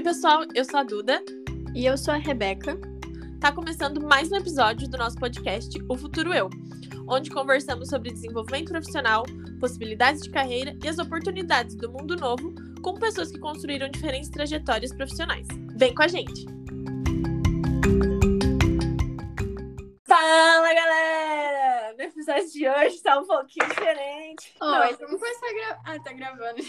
Oi, pessoal, eu sou a Duda. E eu sou a Rebeca. Tá começando mais um episódio do nosso podcast O Futuro Eu, onde conversamos sobre desenvolvimento profissional, possibilidades de carreira e as oportunidades do mundo novo com pessoas que construíram diferentes trajetórias profissionais. Vem com a gente! Fala, galera! No episódio de hoje tá um pouquinho diferente. Não, vamos começar a gravar. Ah, tá gravando.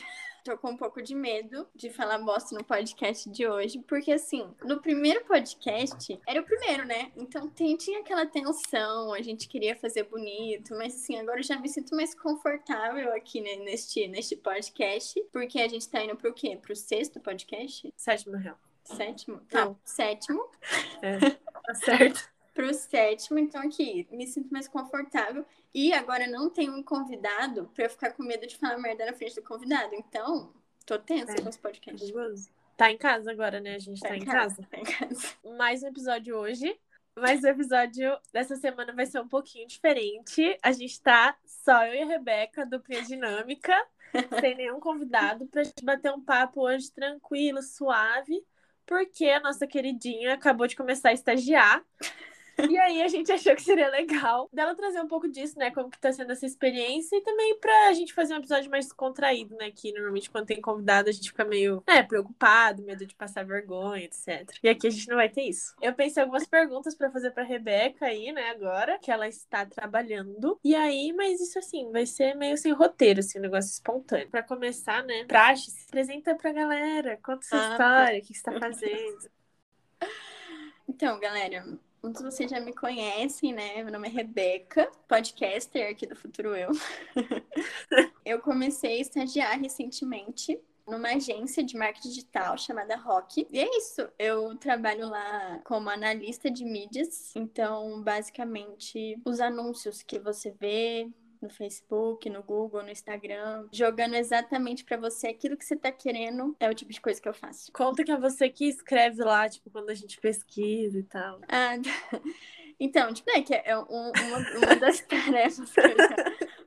Tô com um pouco de medo de falar bosta no podcast de hoje, porque assim, no primeiro podcast, era o primeiro, né? Então tem, tinha aquela tensão, a gente queria fazer bonito, mas assim, agora eu já me sinto mais confortável aqui né, neste, neste podcast, porque a gente tá indo pro quê? Pro sexto podcast? Sétimo real. Sétimo? Tá, Não. sétimo. É, tá certo. Pro sétimo, então aqui, me sinto mais confortável. E agora não tenho um convidado pra eu ficar com medo de falar merda na frente do convidado. Então, tô tensa É. com esse podcast. Perigoso. Tá em casa agora, né? A gente tá, em casa. Tá em casa. mais um episódio hoje. Mas o episódio dessa semana vai ser um pouquinho diferente. A gente tá só eu e a Rebeca, duplinha dinâmica, sem nenhum convidado, pra gente bater um papo hoje tranquilo, suave, porque a nossa queridinha acabou de começar a estagiar. E aí a gente achou que seria legal dela trazer um pouco disso, né? Como que tá sendo essa experiência e também pra gente fazer um episódio mais descontraído, né? Que normalmente quando tem convidado a gente fica meio, né, preocupado, medo de passar vergonha, etc. E aqui a gente não vai ter isso. Eu pensei algumas perguntas pra fazer pra Rebeca aí, né, agora, que ela está trabalhando. E aí, mas isso assim, vai ser meio sem roteiro, assim, um negócio espontâneo. Pra começar, né, Praxe, se apresenta pra galera, conta sua Ah, história, o que você tá fazendo. Então, galera, muitos vocês já me conhecem, né? Meu nome é Rebeca, podcaster aqui do Futuro Eu. eu comecei a estagiar recentemente numa agência de marketing digital chamada Rock. E é isso, eu trabalho lá como analista de mídias. Então, basicamente, os anúncios que você vê no Facebook, no Google, no Instagram, jogando exatamente pra você aquilo que você tá querendo, é o tipo de coisa que eu faço. Conta que é você que escreve lá, tipo, quando a gente pesquisa e tal. Ah, então, tipo, é que é um- uma, uma das tarefas que eu já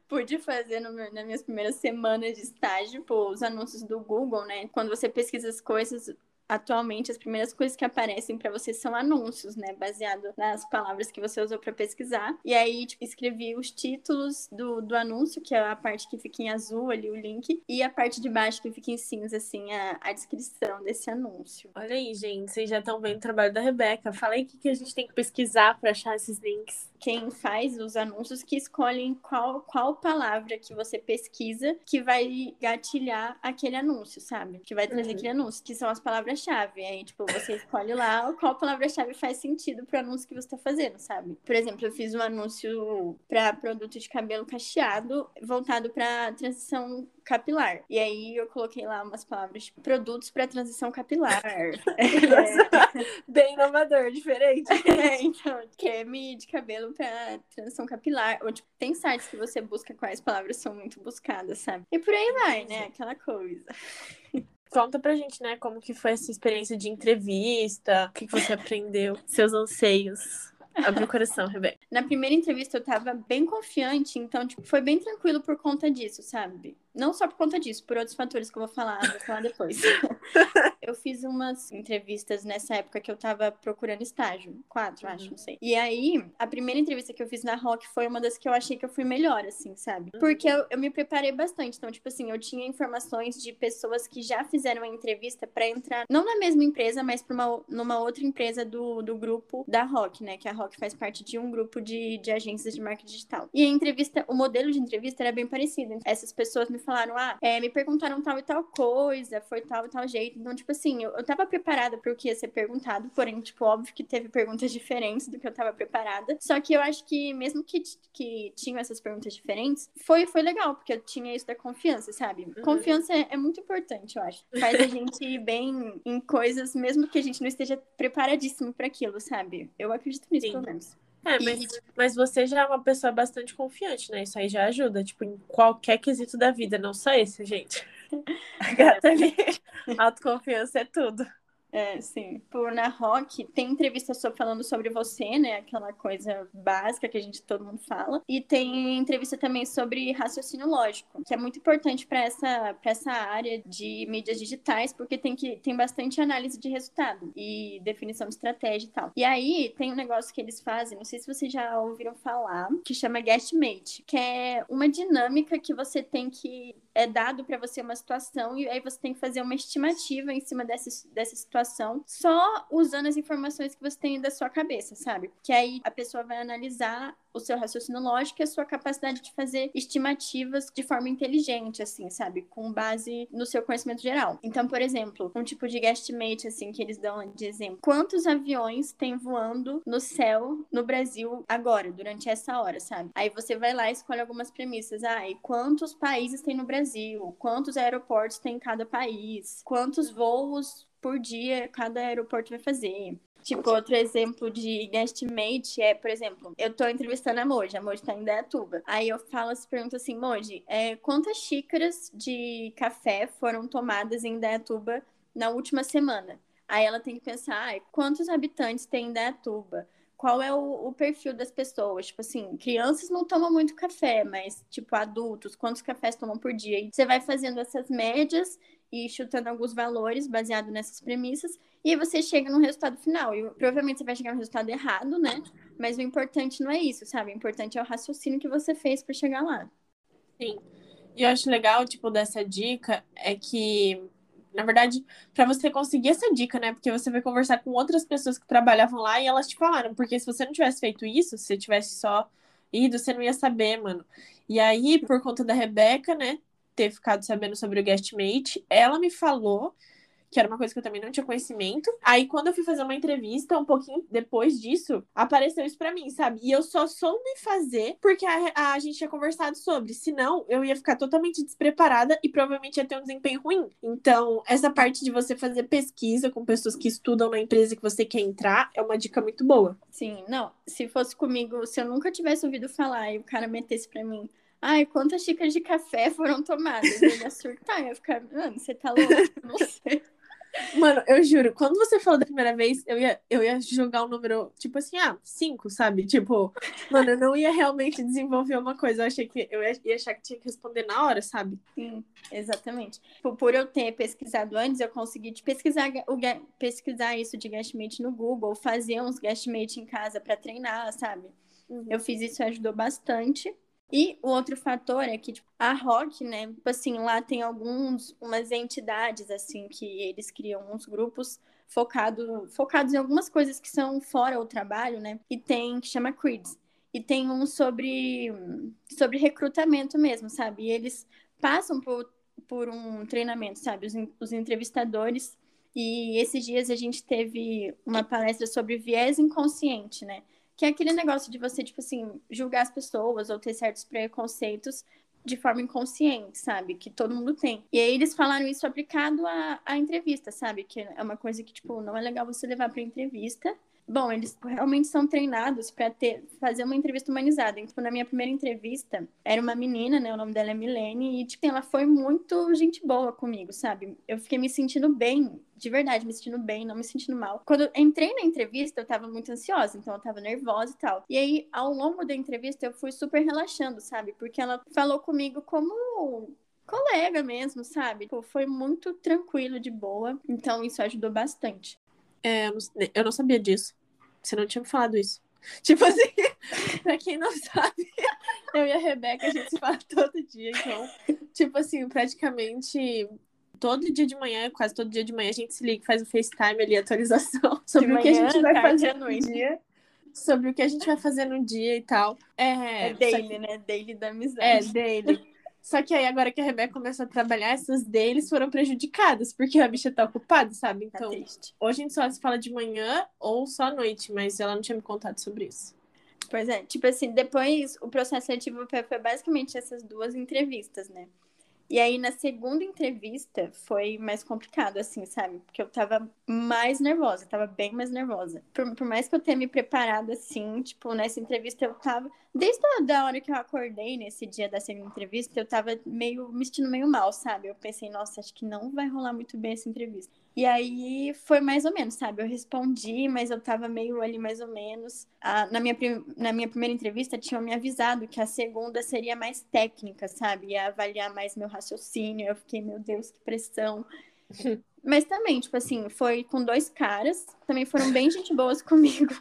pude fazer no meu- nas minhas primeiras semanas de estágio, pô, os anúncios do Google, né? Quando você pesquisa as coisas, atualmente as primeiras coisas que aparecem pra você são anúncios, né? Baseado nas palavras que você usou pra pesquisar. E aí, tipo, escrevi os títulos do, do anúncio, que é a parte que fica em azul ali, o link, e a parte de baixo que fica em cinza, assim, a, a descrição desse anúncio. Olha aí, gente, vocês já estão vendo o trabalho da Rebeca. O que, que a gente tem que pesquisar pra achar esses links. Quem faz os anúncios que escolhem qual, qual palavra que você pesquisa que vai gatilhar aquele anúncio, sabe? Que vai trazer Uhum. aquele anúncio, que são as palavras-chave. Aí, tipo, você escolhe lá qual palavra-chave faz sentido pro anúncio que você tá fazendo, sabe? Por exemplo, eu fiz um anúncio para produto de cabelo cacheado voltado para transição capilar. E aí eu coloquei lá umas palavras, tipo, produtos para transição capilar. Bem inovador, diferente. É, então, creme de cabelo pra transição capilar. Ou, tipo, tem sites que você busca quais palavras são muito buscadas, sabe? E por aí vai, né? Aquela coisa. Conta pra gente, né, como que foi essa experiência de entrevista, o que, que você aprendeu, seus anseios. Abre o coração, Rebeca. Na primeira entrevista eu tava bem confiante, então, tipo, foi bem tranquilo por conta disso, sabe? Não só por conta disso, por outros fatores que eu vou falar, vou falar depois. eu fiz umas entrevistas nessa época que eu tava procurando estágio. Quatro, acho, Uhum. não sei. E aí, a primeira entrevista que eu fiz na Rock foi uma das que eu achei que eu fui melhor, assim, sabe? Porque eu, eu me preparei bastante. Então, tipo assim, eu tinha informações de pessoas que já fizeram a entrevista pra entrar, não na mesma empresa, mas pra uma, numa outra empresa do, do grupo da Rock, né? Que a Rock faz parte de um grupo de, de agências de marketing digital. E a entrevista, o modelo de entrevista era bem parecido. Essas pessoas me falaram, ah, é, me perguntaram tal e tal coisa, foi tal e tal jeito. Então, tipo assim, eu, eu tava preparada pro que ia ser perguntado, porém, tipo, óbvio que teve perguntas diferentes do que eu tava preparada. Só que eu acho que, mesmo que, que tinham essas perguntas diferentes, foi, foi legal, porque eu tinha isso da confiança, sabe? Confiança é, é muito importante, eu acho. Faz a gente ir bem em coisas, mesmo que a gente não esteja preparadíssimo para aquilo, sabe? Eu acredito nisso, Sim. pelo menos. É, E- mas, mas você já é uma pessoa bastante confiante, né? Isso aí já ajuda, tipo, em qualquer quesito da vida, não só esse, gente. A gata ali, autoconfiança é tudo. É, sim. Por na Rock, tem entrevista só falando sobre você, né? Aquela coisa básica que a gente todo mundo fala. E tem entrevista também sobre raciocínio lógico, que é muito importante para essa, pra essa área de mídias digitais, porque tem, que, tem bastante análise de resultado e definição de estratégia e tal. E aí tem um negócio que eles fazem, não sei se vocês já ouviram falar, que chama Guestmate, que é uma dinâmica que você tem que é dado para você uma situação e aí você tem que fazer uma estimativa em cima dessa, dessa situação, só usando as informações que você tem da sua cabeça, sabe? Que aí a pessoa vai analisar o seu raciocínio lógico e a sua capacidade de fazer estimativas de forma inteligente, assim, sabe? Com base no seu conhecimento geral. Então, por exemplo, um tipo de guesstimate, assim, que eles dão de exemplo. Quantos aviões tem voando no céu no Brasil agora, durante essa hora, sabe? Aí você vai lá e escolhe algumas premissas. Ah, e quantos países tem no Brasil? Quantos aeroportos tem em cada país? Quantos voos por dia cada aeroporto vai fazer. Tipo, outro exemplo de guestmate é, por exemplo, eu tô entrevistando a Moji, a Moji tá em Dayatuba. Aí eu falo, pergunto assim, Moji, é, quantas xícaras de café foram tomadas em Dayatuba na última semana? Aí ela tem que pensar, ah, quantos habitantes tem em Dayatuba? Qual é o, o, perfil das pessoas? Tipo assim, crianças não tomam muito café, mas, tipo, adultos, quantos cafés tomam por dia? E você vai fazendo essas médias e chutando alguns valores baseado nessas premissas, e aí você chega no resultado final. E provavelmente você vai chegar no resultado errado, né? Mas o importante não é isso, sabe? O importante é o raciocínio que você fez para chegar lá. Sim. E eu acho legal, tipo, dessa dica é que, na verdade, para você conseguir essa dica, né? Porque você vai conversar com outras pessoas que trabalhavam lá e elas te falaram, porque se você não tivesse feito isso, se você tivesse só ido, você não ia saber, mano. E aí, por conta da Rebeca, né? ter ficado sabendo sobre o guestmate, ela me falou que era uma coisa que eu também não tinha conhecimento. Aí, quando eu fui fazer uma entrevista, um pouquinho depois disso, apareceu isso pra mim, sabe? E eu só soube fazer porque a, a gente tinha conversado sobre. Senão, eu ia ficar totalmente despreparada e provavelmente ia ter um desempenho ruim. Então, essa parte de você fazer pesquisa com pessoas que estudam na empresa que você quer entrar é uma dica muito boa. Sim, não. Se fosse comigo, se eu nunca tivesse ouvido falar e o cara metesse pra mim Ai, quantas xícaras de café foram tomadas? Eu ia surtar, eu ia ficar, mano, você tá louco? Não sei. Mano, eu juro, quando você falou da primeira vez, eu ia, eu ia jogar um número, tipo assim, ah, cinco, sabe? Tipo, mano, eu não ia realmente desenvolver uma coisa. Eu achei que eu ia, ia achar que tinha que responder na hora, sabe? Sim, exatamente. Por, por eu ter pesquisado antes, eu consegui de pesquisar, o, pesquisar isso de guestmate no Google, fazer uns guestmate em casa para treinar, sabe? Uhum. Eu fiz isso e ajudou bastante. E o outro fator é que tipo, a Rock, né, tipo assim, lá tem alguns, umas entidades, assim, que eles criam uns grupos focado, focados em algumas coisas que são fora o trabalho, né, e tem, que chama Creeds. E tem um sobre, sobre recrutamento mesmo, sabe? E eles passam por, por um treinamento, sabe? Os, os entrevistadores. E esses dias a gente teve uma palestra sobre viés inconsciente, né? Que é aquele negócio de você, tipo assim, julgar as pessoas ou ter certos preconceitos de forma inconsciente, sabe? Que todo mundo tem. E aí eles falaram isso aplicado à, à entrevista, sabe? Que é uma coisa que, tipo, não é legal você levar pra entrevista. Bom, eles realmente são treinados para ter fazer uma entrevista humanizada. Então, na minha primeira entrevista, era uma menina, né? O nome dela é Milene, e tipo, ela foi muito gente boa comigo, sabe? Eu fiquei me sentindo bem, de verdade, me sentindo bem, não me sentindo mal. Quando entrei na entrevista, eu tava muito ansiosa, então eu tava nervosa e tal. E aí, ao longo da entrevista, eu fui super relaxando, sabe? Porque ela falou comigo como colega mesmo, sabe? Foi muito tranquilo, de boa. Então, isso ajudou bastante. É, eu não sabia disso. Você não tinha me falado isso. Tipo assim, pra quem não sabe, eu e a Rebeca, a gente se fala todo dia, então, tipo assim, praticamente todo dia de manhã, quase todo dia de manhã, a gente se liga, faz o FaceTime ali, atualização sobre o que a gente vai fazer no dia. Sobre o que a gente vai fazer no dia e tal. É, é daily, que... né? Daily da amizade. É, daily. Só que aí, agora que a Rebeca começou a trabalhar, essas deles foram prejudicadas, porque a bicha tá ocupada, sabe? Tá então, tá hoje a gente só se fala de manhã ou só à noite, mas ela não tinha me contado sobre isso. Pois é, tipo assim, depois o processo seletivo foi basicamente essas duas entrevistas, né? E aí, na segunda entrevista, foi mais complicado, assim, sabe? Porque eu tava mais nervosa, tava bem mais nervosa. Por, por mais que eu tenha me preparado, assim, tipo, nessa entrevista eu tava. Desde a hora que eu acordei nesse dia da segunda entrevista, eu tava meio me sentindo meio mal, sabe? Eu pensei, nossa, acho que não vai rolar muito bem essa entrevista. E aí foi mais ou menos, sabe? Eu respondi, mas eu tava meio ali mais ou menos. Ah, na, minha na minha primeira entrevista, tinham me avisado que a segunda seria mais técnica, sabe? Ia avaliar mais meu raciocínio. Eu fiquei, meu Deus, que pressão. mas também, tipo assim, foi com dois caras, também foram bem gente boas comigo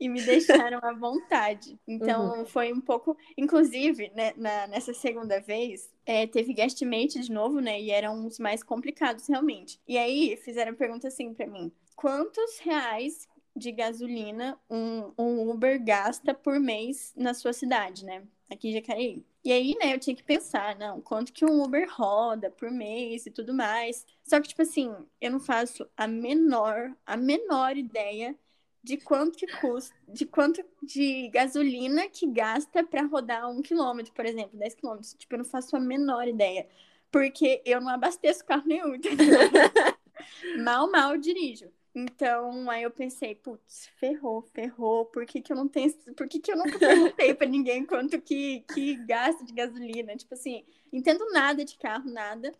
e me deixaram à vontade. Então uhum. foi um pouco. Inclusive, né, na, nessa segunda vez, é, teve guestmate de novo, né? E eram os mais complicados realmente. E aí fizeram pergunta assim para mim: quantos reais de gasolina um, um Uber gasta por mês na sua cidade, né? Aqui em Jacareí. E aí, né, eu tinha que pensar, não, quanto que um Uber roda por mês e tudo mais. Só que, tipo assim, eu não faço a menor, a menor ideia de quanto custa, de quanto de gasolina que gasta para rodar um quilômetro, por exemplo, 10 quilômetros. Tipo, eu não faço a menor ideia. Porque eu não abasteço carro nenhum, mal, mal dirijo. Então, aí eu pensei, putz, ferrou, ferrou. Por que, que eu não tenho. Por que, que eu nunca perguntei para ninguém quanto que, que gasta de gasolina? Tipo assim, entendo nada de carro, nada.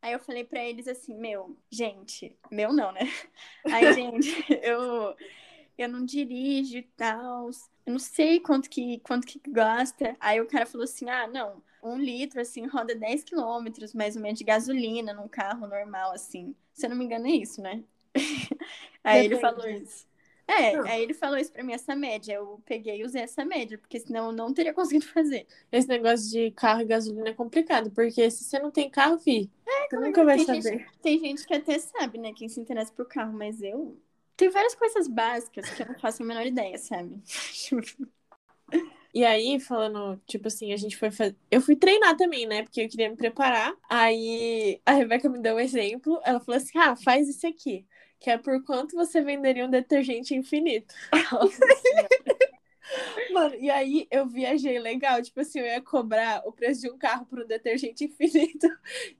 Aí eu falei para eles assim, meu, gente, meu não, né? Aí, gente, eu eu não dirijo e tal, eu não sei quanto que, quanto que gasta. Aí o cara falou assim, ah, não, um litro, assim, roda 10 quilômetros, mais ou menos, de gasolina num carro normal, assim. Se eu não me engano, é isso, né? aí Depende. ele falou isso. É, não. aí ele falou isso pra mim, essa média. Eu peguei e usei essa média, porque senão eu não teria conseguido fazer. Esse negócio de carro e gasolina é complicado, porque se você não tem carro, fi, é, você nunca vai tem saber. Gente, tem gente que até sabe, né, quem se interessa por carro, mas eu tem várias coisas básicas que eu não faço a menor ideia, sabe? E aí, falando, tipo assim, a gente foi fazer. Eu fui treinar também, né? Porque eu queria me preparar. Aí a Rebeca me deu um exemplo. Ela falou assim: ah, faz isso aqui. Que é por quanto você venderia um detergente infinito. Nossa Mano, e aí eu viajei legal, tipo assim, eu ia cobrar o preço de um carro por um detergente infinito.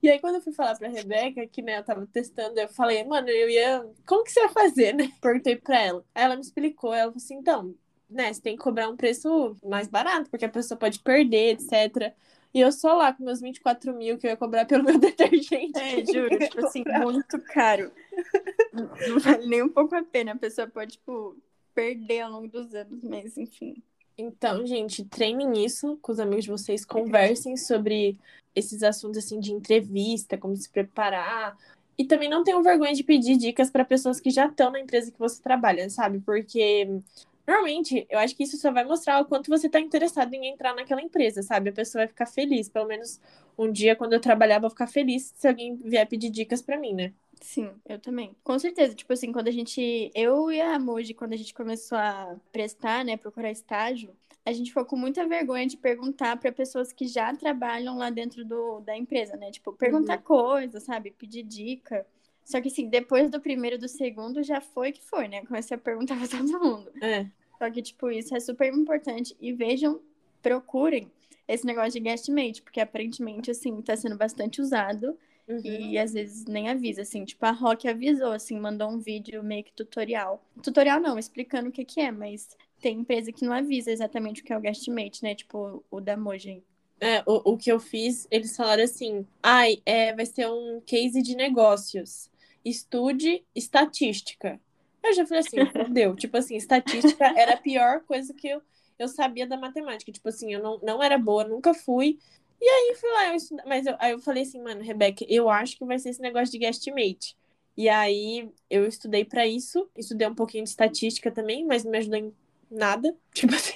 E aí, quando eu fui falar pra Rebeca, que né, eu tava testando, eu falei, mano, eu ia. Como que você ia fazer, né? Perguntei pra ela. Aí ela me explicou, ela falou assim, então, né, você tem que cobrar um preço mais barato, porque a pessoa pode perder, etc. E eu só lá com meus 24 mil que eu ia cobrar pelo meu detergente. É, juro, tipo assim, muito caro. Não vale nem um pouco a pena. A pessoa pode, tipo, perder ao longo dos anos, mas enfim. Então, gente, treinem isso com os amigos de vocês, conversem sobre esses assuntos assim de entrevista, como se preparar. E também não tenham vergonha de pedir dicas para pessoas que já estão na empresa que você trabalha, sabe? Porque normalmente eu acho que isso só vai mostrar o quanto você está interessado em entrar naquela empresa, sabe? A pessoa vai ficar feliz. Pelo menos um dia, quando eu trabalhava, eu vou ficar feliz se alguém vier pedir dicas para mim, né? Sim, eu também. Com certeza. Tipo assim, quando a gente. Eu e a Moji, quando a gente começou a prestar, né, procurar estágio, a gente ficou com muita vergonha de perguntar para pessoas que já trabalham lá dentro do, da empresa, né? Tipo, perguntar uhum. coisas, sabe? Pedir dica. Só que assim, depois do primeiro e do segundo já foi que foi, né? Comecei a perguntar pra todo mundo. É. Só que, tipo, isso é super importante. E vejam, procurem esse negócio de guestmate, porque aparentemente, assim, tá sendo bastante usado. Uhum. E às vezes nem avisa, assim, tipo, a Rock avisou, assim, mandou um vídeo meio que tutorial. Tutorial não, explicando o que que é, mas tem empresa que não avisa exatamente o que é o guestmate, né? Tipo, o da Mojang. É, o, o que eu fiz, eles falaram assim, ai, é, vai ser um case de negócios. Estude estatística. Eu já falei assim, entendeu? tipo assim, estatística era a pior coisa que eu, eu sabia da matemática. Tipo assim, eu não, não era boa, nunca fui. E aí fui lá, eu mas eu, aí eu falei assim, mano, Rebeca, eu acho que vai ser esse negócio de guestmate. E aí eu estudei para isso, estudei um pouquinho de estatística também, mas não me ajudou em nada. Tipo assim,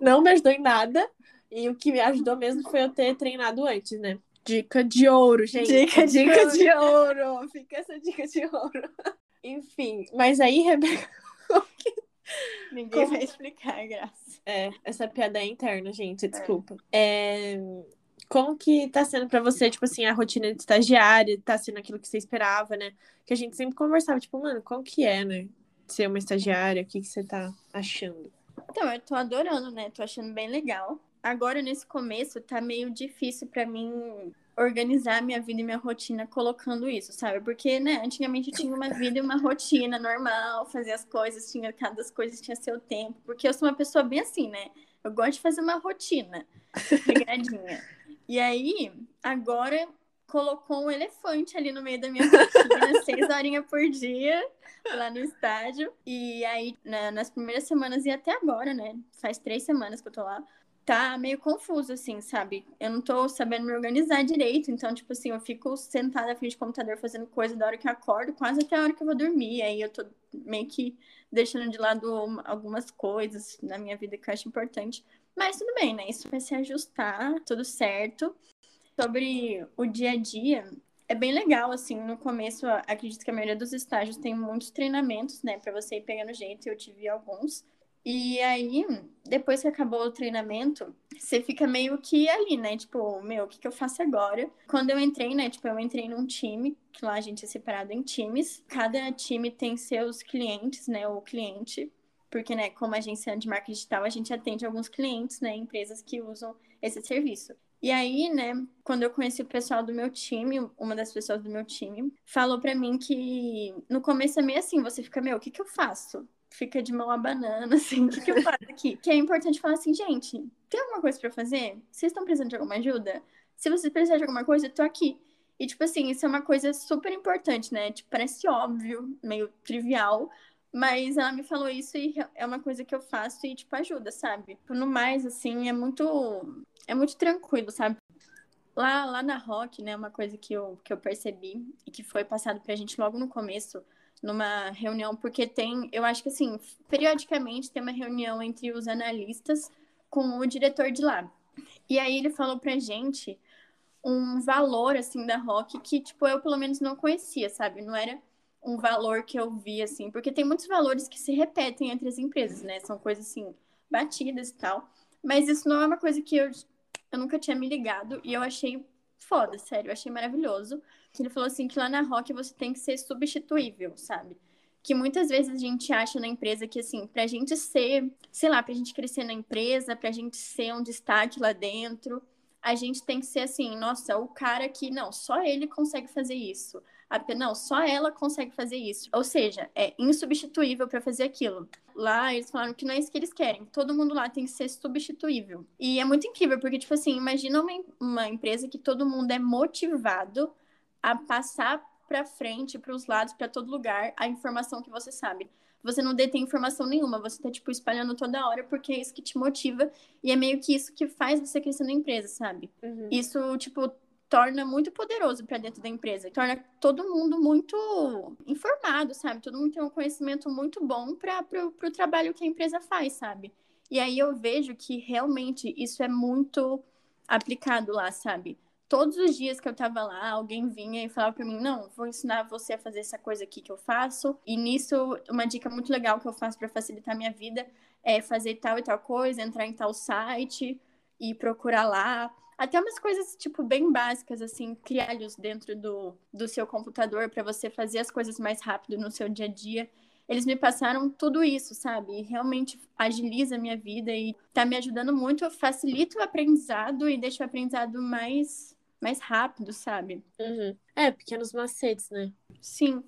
não me ajudou em nada. E o que me ajudou mesmo foi eu ter treinado antes, né? Dica de ouro, gente. Dica, dica de ouro. Fica essa dica de ouro. Enfim, mas aí, Rebeca. Ninguém Como... vai explicar, graça. É, essa piada é interna, gente, desculpa. É. é... Como que tá sendo para você, tipo assim, a rotina de estagiária, tá sendo aquilo que você esperava, né? Que a gente sempre conversava, tipo, mano, qual que é, né? Ser uma estagiária, o que, que você tá achando? Então, eu tô adorando, né? Tô achando bem legal. Agora, nesse começo, tá meio difícil para mim organizar minha vida e minha rotina colocando isso, sabe? Porque, né, antigamente tinha uma vida e uma rotina normal, fazia as coisas, tinha cada coisa tinha seu tempo, porque eu sou uma pessoa bem assim, né? Eu gosto de fazer uma rotina regradinha. e aí, agora colocou um elefante ali no meio da minha rotina, seis horinhas por dia, lá no estádio. E aí, na, nas primeiras semanas e até agora, né? Faz três semanas que eu tô lá tá meio confuso, assim, sabe? Eu não tô sabendo me organizar direito, então, tipo assim, eu fico sentada na frente do computador fazendo coisa da hora que eu acordo, quase até a hora que eu vou dormir. Aí eu tô meio que deixando de lado algumas coisas na minha vida que eu acho importante. Mas tudo bem, né? Isso vai se ajustar, tudo certo. Sobre o dia a dia, é bem legal, assim, no começo, acredito que a maioria dos estágios tem muitos treinamentos, né, para você ir pegando jeito, eu tive alguns. E aí, depois que acabou o treinamento, você fica meio que ali, né? Tipo, meu, o que, que eu faço agora? Quando eu entrei, né? Tipo, eu entrei num time, que lá a gente é separado em times. Cada time tem seus clientes, né? O cliente. Porque, né, como agência de marketing digital, a gente atende alguns clientes, né? Empresas que usam esse serviço. E aí, né, quando eu conheci o pessoal do meu time, uma das pessoas do meu time, falou para mim que no começo é meio assim, você fica, meu, o que que eu faço? Fica de mão a banana, assim, o que, que eu faço aqui? que é importante falar assim, gente, tem alguma coisa para fazer? Vocês estão precisando de alguma ajuda? Se vocês precisarem de alguma coisa, eu tô aqui. E, tipo assim, isso é uma coisa super importante, né? Tipo, parece óbvio, meio trivial, mas ela me falou isso e é uma coisa que eu faço e, tipo, ajuda, sabe? No mais, assim, é muito... É muito tranquilo, sabe? Lá, lá na Rock, né, uma coisa que eu, que eu percebi e que foi passado pra gente logo no começo numa reunião, porque tem, eu acho que assim, periodicamente tem uma reunião entre os analistas com o diretor de lá. E aí ele falou pra gente um valor assim da Rock que tipo eu pelo menos não conhecia, sabe? Não era um valor que eu vi assim, porque tem muitos valores que se repetem entre as empresas, né? São coisas assim batidas e tal. Mas isso não é uma coisa que eu, eu nunca tinha me ligado e eu achei foda, sério, eu achei maravilhoso que ele falou assim que lá na Rock você tem que ser substituível, sabe? Que muitas vezes a gente acha na empresa que, assim, pra gente ser, sei lá, pra gente crescer na empresa, pra gente ser um destaque lá dentro, a gente tem que ser assim, nossa, o cara que, não, só ele consegue fazer isso. Não, só ela consegue fazer isso. Ou seja, é insubstituível para fazer aquilo. Lá eles falaram que não é isso que eles querem. Todo mundo lá tem que ser substituível. E é muito incrível, porque, tipo assim, imagina uma, uma empresa que todo mundo é motivado a passar para frente, para os lados, para todo lugar, a informação que você sabe. Você não detém informação nenhuma, você tá, tipo, espalhando toda hora porque é isso que te motiva e é meio que isso que faz você crescer na empresa, sabe? Uhum. Isso, tipo, torna muito poderoso para dentro da empresa, torna todo mundo muito informado, sabe? Todo mundo tem um conhecimento muito bom para o trabalho que a empresa faz, sabe? E aí eu vejo que realmente isso é muito aplicado lá, sabe? Todos os dias que eu tava lá, alguém vinha e falava para mim: "Não, vou ensinar você a fazer essa coisa aqui que eu faço". E nisso, uma dica muito legal que eu faço para facilitar a minha vida é fazer tal e tal coisa, entrar em tal site e procurar lá. Até umas coisas, tipo, bem básicas, assim, crialhos dentro do, do seu computador para você fazer as coisas mais rápido no seu dia a dia. Eles me passaram tudo isso, sabe? E realmente agiliza a minha vida e tá me ajudando muito, facilita o aprendizado e deixa o aprendizado mais mais rápido, sabe? Uhum. É, pequenos macetes, né? Sim.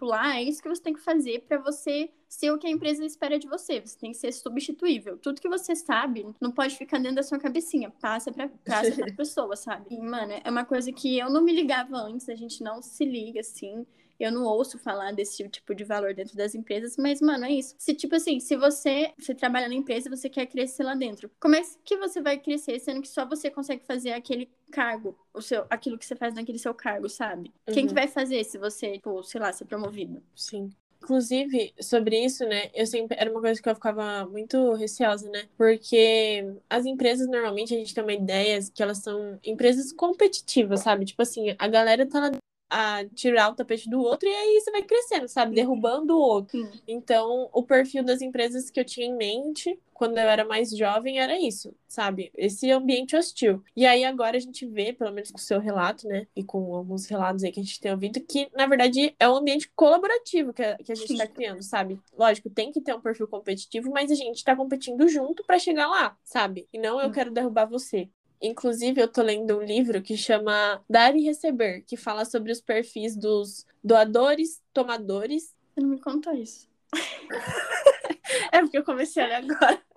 Lá é isso que você tem que fazer para você ser o que a empresa espera de você. Você tem que ser substituível. Tudo que você sabe não pode ficar dentro da sua cabecinha. Passa pra, passa pra pessoa, sabe? E, mano, é uma coisa que eu não me ligava antes, a gente não se liga assim. Eu não ouço falar desse tipo de valor dentro das empresas, mas, mano, é isso. Se, tipo assim, se você, você trabalha na empresa e você quer crescer lá dentro, como é que você vai crescer sendo que só você consegue fazer aquele cargo, o seu, aquilo que você faz naquele seu cargo, sabe? Uhum. Quem que uhum. vai fazer se você, tipo, sei lá, ser promovido? Sim. Inclusive, sobre isso, né? Eu sempre. Era uma coisa que eu ficava muito receosa, né? Porque as empresas, normalmente, a gente tem uma ideia que elas são empresas competitivas, sabe? Tipo assim, a galera tá lá a tirar o tapete do outro e aí você vai crescendo, sabe? Derrubando o outro. Então, o perfil das empresas que eu tinha em mente quando eu era mais jovem era isso, sabe? Esse ambiente hostil. E aí agora a gente vê, pelo menos com o seu relato, né? E com alguns relatos aí que a gente tem ouvido, que na verdade é um ambiente colaborativo que a, que a gente está criando, sabe? Lógico, tem que ter um perfil competitivo, mas a gente está competindo junto para chegar lá, sabe? E não eu quero derrubar você. Inclusive, eu tô lendo um livro que chama Dar e Receber, que fala sobre os perfis dos doadores, tomadores. Você não me contou isso. é porque eu comecei a ler agora.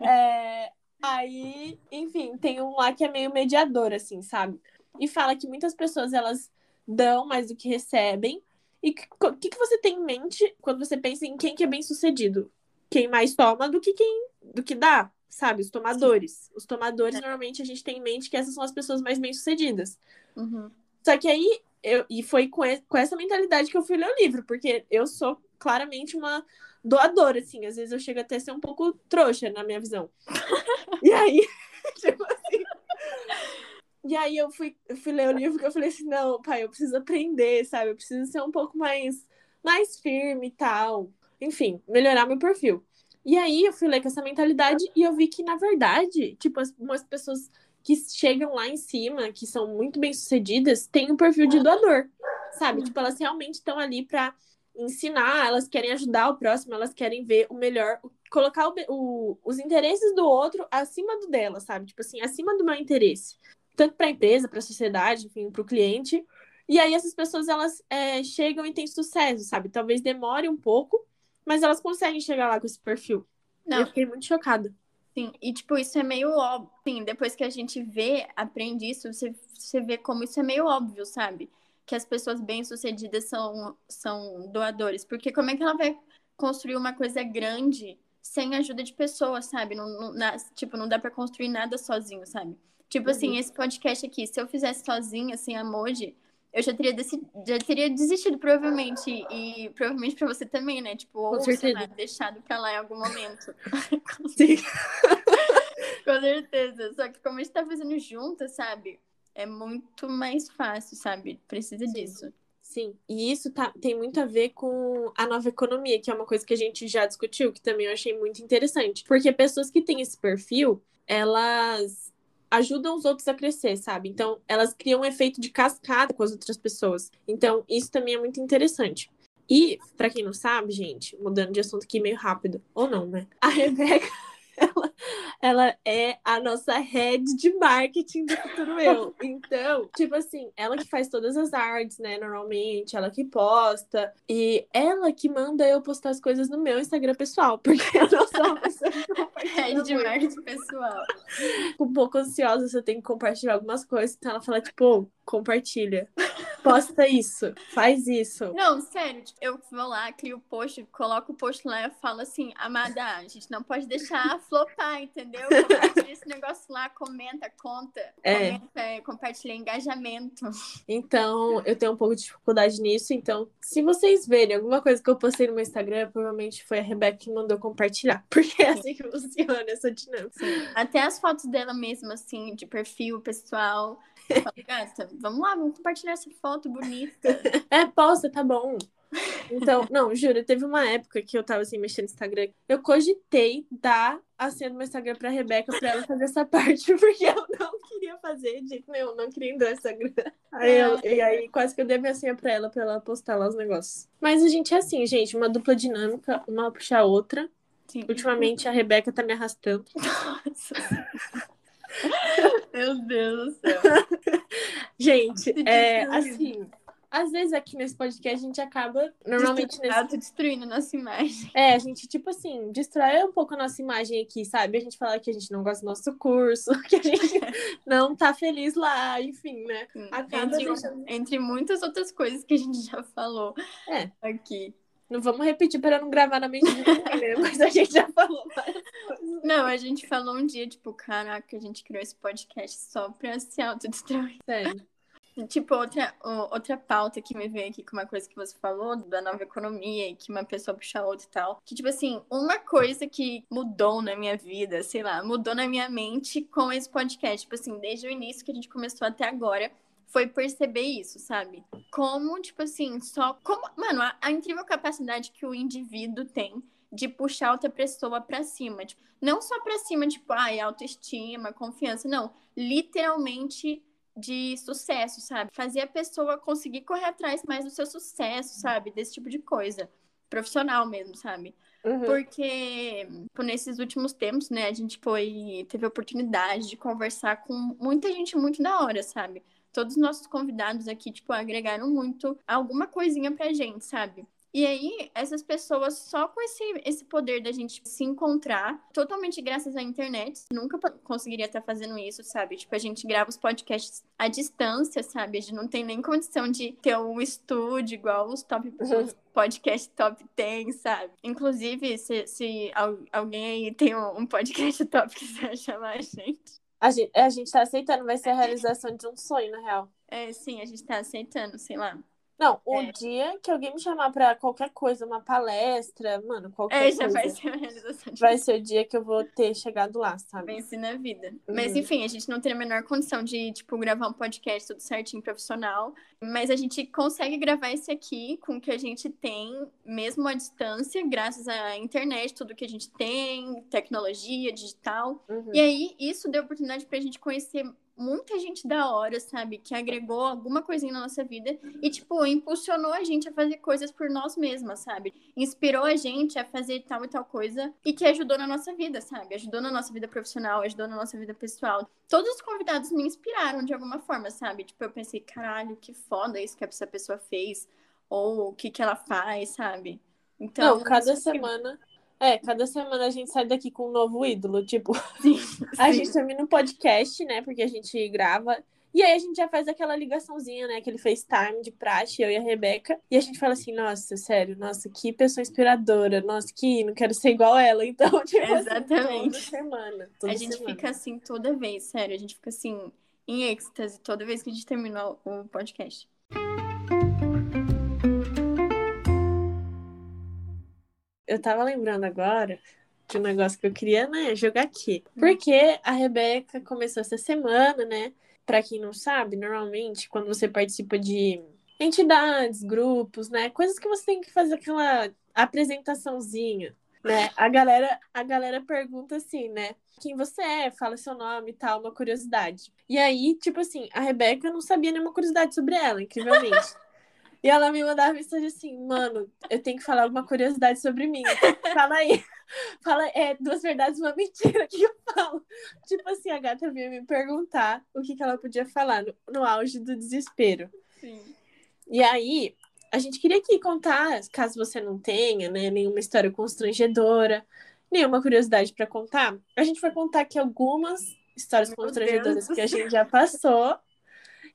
É, aí, enfim, tem um lá que é meio mediador, assim, sabe? e fala que muitas pessoas elas dão mais do que recebem. E o que, que você tem em mente quando você pensa em quem que é bem sucedido? Quem mais toma do que quem do que dá, sabe? Os tomadores. Sim. Os tomadores, é. normalmente, a gente tem em mente que essas são as pessoas mais bem sucedidas. Uhum. Só que aí, eu, e foi com, com essa mentalidade que eu fui ler o livro, porque eu sou claramente uma doadora, assim. Às vezes eu chego até a ser um pouco trouxa na minha visão. e aí, tipo assim. E aí eu fui, eu fui ler o livro que eu falei assim, não, pai, eu preciso aprender, sabe? Eu preciso ser um pouco mais, mais firme e tal. Enfim, melhorar meu perfil. E aí eu fui ler com essa mentalidade e eu vi que, na verdade, tipo, as, umas pessoas que chegam lá em cima, que são muito bem sucedidas, têm um perfil de doador, sabe? Tipo, elas realmente estão ali para ensinar, elas querem ajudar o próximo, elas querem ver o melhor, colocar o, o, os interesses do outro acima do dela, sabe? Tipo assim, acima do meu interesse. Tanto para a empresa, para a sociedade, enfim, para o cliente. E aí essas pessoas, elas é, chegam e têm sucesso, sabe? Talvez demore um pouco, mas elas conseguem chegar lá com esse perfil. Não. Eu fiquei muito chocada. Sim, e tipo, isso é meio óbvio. Sim, depois que a gente vê, aprende isso, você, você vê como isso é meio óbvio, sabe? Que as pessoas bem-sucedidas são, são doadores. Porque como é que ela vai construir uma coisa grande sem ajuda de pessoas, sabe? Não, não na, tipo, não dá para construir nada sozinho, sabe? Tipo assim, uhum. assim, esse podcast aqui, se eu fizesse sozinha, sem emoji, eu já teria, já teria desistido, provavelmente. E provavelmente pra você também, né? Tipo, ou, sei lá, deixado pra lá em algum momento. Sim. Com certeza. Só que como a gente tá fazendo junto, sabe? É muito mais fácil, sabe? Precisa Sim. disso. Sim, e isso tá, tem muito a ver com a nova economia, que é uma coisa que a gente já discutiu, que também eu achei muito interessante. Porque pessoas que têm esse perfil, elas ajudam os outros a crescer, sabe? Então, elas criam um efeito de cascata com as outras pessoas. Então, isso também é muito interessante. E, para quem não sabe, gente, mudando de assunto aqui meio rápido, ou não, né? A Rebeca ela, ela é a nossa head de marketing do Futuro Eu. Então, tipo assim, ela que faz todas as artes, né, normalmente, ela que posta, e ela que manda eu postar as coisas no meu Instagram pessoal, porque eu não sou uma pessoa que de marketing pessoal. Um pouco ansiosa se eu tenho que compartilhar algumas coisas, então ela fala, tipo, compartilha. Posta isso, faz isso. Não, sério, tipo, eu vou lá, crio o post, coloco o post lá e falo assim, amada, a gente não pode deixar flopar, entendeu? Compartilha esse negócio lá, comenta, conta, é. comenta, é, compartilha engajamento. Então, eu tenho um pouco de dificuldade nisso, então, se vocês verem alguma coisa que eu postei no meu Instagram, provavelmente foi a Rebeca que mandou compartilhar, porque é assim que funciona essa dinâmica. Sim. Até as fotos dela mesma, assim, de perfil pessoal, Gata, vamos lá, vamos compartilhar essa foto bonita. É, posta, tá bom. Então, não, juro, teve uma época que eu tava assim, mexendo no Instagram. Eu cogitei dar a senha do meu Instagram pra Rebeca pra ela fazer essa parte, porque eu não queria fazer de jeito nenhum, não queria entrar no Instagram. Aí eu, e aí quase que eu dei minha senha pra ela, pra ela postar lá os negócios. Mas a gente é assim, gente, uma dupla dinâmica, uma puxa a outra. Sim. Ultimamente a Rebeca tá me arrastando. Nossa. Meu Deus do céu. gente, é assim. Às vezes aqui nesse podcast a gente acaba normalmente nesse... destruindo nossa imagem. É, a gente, tipo assim, destrói um pouco a nossa imagem aqui, sabe? A gente fala que a gente não gosta do nosso curso, que a gente não tá feliz lá, enfim, né? Acaba entre, deixando... entre muitas outras coisas que a gente já falou é. aqui. Não vamos repetir para não gravar na mente de ninguém, né? Mas a gente já falou. Não, a gente falou um dia, tipo, caraca, a gente criou esse podcast só pra se autodestruir. Sério. Tipo, outra, outra pauta que me veio aqui com uma coisa que você falou da nova economia e que uma pessoa puxa a outra e tal. Que, tipo assim, uma coisa que mudou na minha vida, sei lá, mudou na minha mente com esse podcast. Tipo assim, desde o início que a gente começou até agora foi perceber isso, sabe? Como, tipo assim, só. Como, mano, a, a incrível capacidade que o indivíduo tem de puxar outra pessoa para cima. Tipo, não só para cima, tipo, ai, autoestima, confiança, não. Literalmente de sucesso, sabe? Fazer a pessoa conseguir correr atrás mais do seu sucesso, sabe? Desse tipo de coisa. Profissional mesmo, sabe? Uhum. Porque por nesses últimos tempos, né, a gente foi teve a oportunidade de conversar com muita gente muito da hora, sabe? Todos os nossos convidados aqui, tipo, agregaram muito alguma coisinha pra gente, sabe? E aí, essas pessoas, só com esse, esse poder da gente se encontrar, totalmente graças à internet, nunca conseguiria estar fazendo isso, sabe? Tipo, a gente grava os podcasts à distância, sabe? A gente não tem nem condição de ter um estúdio igual os top uhum. podcast top 10, sabe? Inclusive, se, se alguém aí tem um podcast top que quiser chamar a gente. A gente, a gente tá aceitando, vai ser a realização de um sonho, na real. É, sim, a gente tá aceitando, sei lá. Não, o é. dia que alguém me chamar pra qualquer coisa, uma palestra, mano, qualquer é, já coisa. vai ser a realização. De... Vai ser o dia que eu vou ter chegado lá, sabe? Vencer na vida. Uhum. Mas enfim, a gente não tem a menor condição de, tipo, gravar um podcast tudo certinho, profissional. Mas a gente consegue gravar esse aqui com o que a gente tem, mesmo à distância, graças à internet, tudo que a gente tem, tecnologia, digital. Uhum. E aí, isso deu oportunidade pra gente conhecer muita gente da hora, sabe? Que agregou alguma coisinha na nossa vida e, tipo, impulsionou a gente a fazer coisas por nós mesmas, sabe? Inspirou a gente a fazer tal e tal coisa e que ajudou na nossa vida, sabe? Ajudou na nossa vida profissional, ajudou na nossa vida pessoal. Todos os convidados me inspiraram de alguma forma, sabe? Tipo, eu pensei, caralho, que foda isso que essa pessoa fez. Ou o que que ela faz, sabe? Então, Não, cada semana. É, cada semana a gente sai daqui com um novo ídolo. Tipo, sim, a gente termina um podcast, né? Porque a gente grava. E aí a gente já faz aquela ligaçãozinha, né? Aquele FaceTime de praxe, eu e a Rebeca. E a gente fala assim, nossa, sério, nossa, que pessoa inspiradora. Nossa, que não quero ser igual ela. Então, tipo, Exatamente. Assim, toda semana. Toda a gente semana. fica assim toda vez, sério. A gente fica assim, em êxtase toda vez que a gente termina o podcast. Eu tava lembrando agora de um negócio que eu queria, né, jogar aqui. Hum. Porque a Rebeca começou essa semana, né? Pra quem não sabe, normalmente, quando você participa de entidades, grupos, né? Coisas que você tem que fazer aquela apresentaçãozinha, né? A galera, a galera pergunta assim, né? Quem você é, fala seu nome e tal, uma curiosidade. E aí, tipo assim, a Rebeca não sabia nenhuma curiosidade sobre ela, incrivelmente. E ela me mandava mensagem assim, mano, eu tenho que falar alguma curiosidade sobre mim. Fala aí. Fala, é, duas verdades, uma mentira que eu falo. Tipo assim, a gata vinha me perguntar o que, que ela podia falar no, no auge do desespero. Sim. E aí, a gente queria aqui contar, caso você não tenha, né, nenhuma história constrangedora, nenhuma curiosidade para contar, a gente vai contar aqui algumas histórias Meu constrangedoras Deus que a gente já passou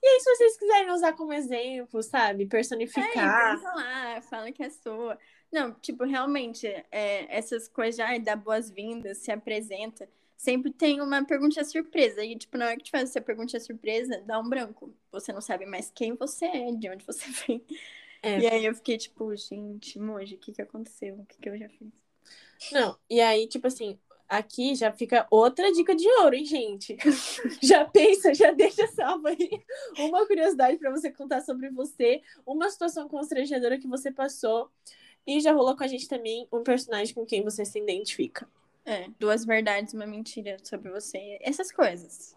e aí, se vocês quiserem usar como exemplo, sabe? Personificar. É, lá, fala que é sua. Não, tipo, realmente, é, essas coisas já dá boas-vindas, se apresenta. Sempre tem uma pergunta surpresa. E, tipo, na hora que te faz essa pergunta surpresa, dá um branco. Você não sabe mais quem você é, de onde você vem. É. E aí eu fiquei, tipo, gente, Moji, o que que aconteceu? O que que eu já fiz? Não, e aí, tipo assim, Aqui já fica outra dica de ouro, hein, gente? já pensa, já deixa salvo aí uma curiosidade para você contar sobre você, uma situação constrangedora que você passou. E já rolou com a gente também um personagem com quem você se identifica. É, duas verdades, uma mentira sobre você. Essas coisas.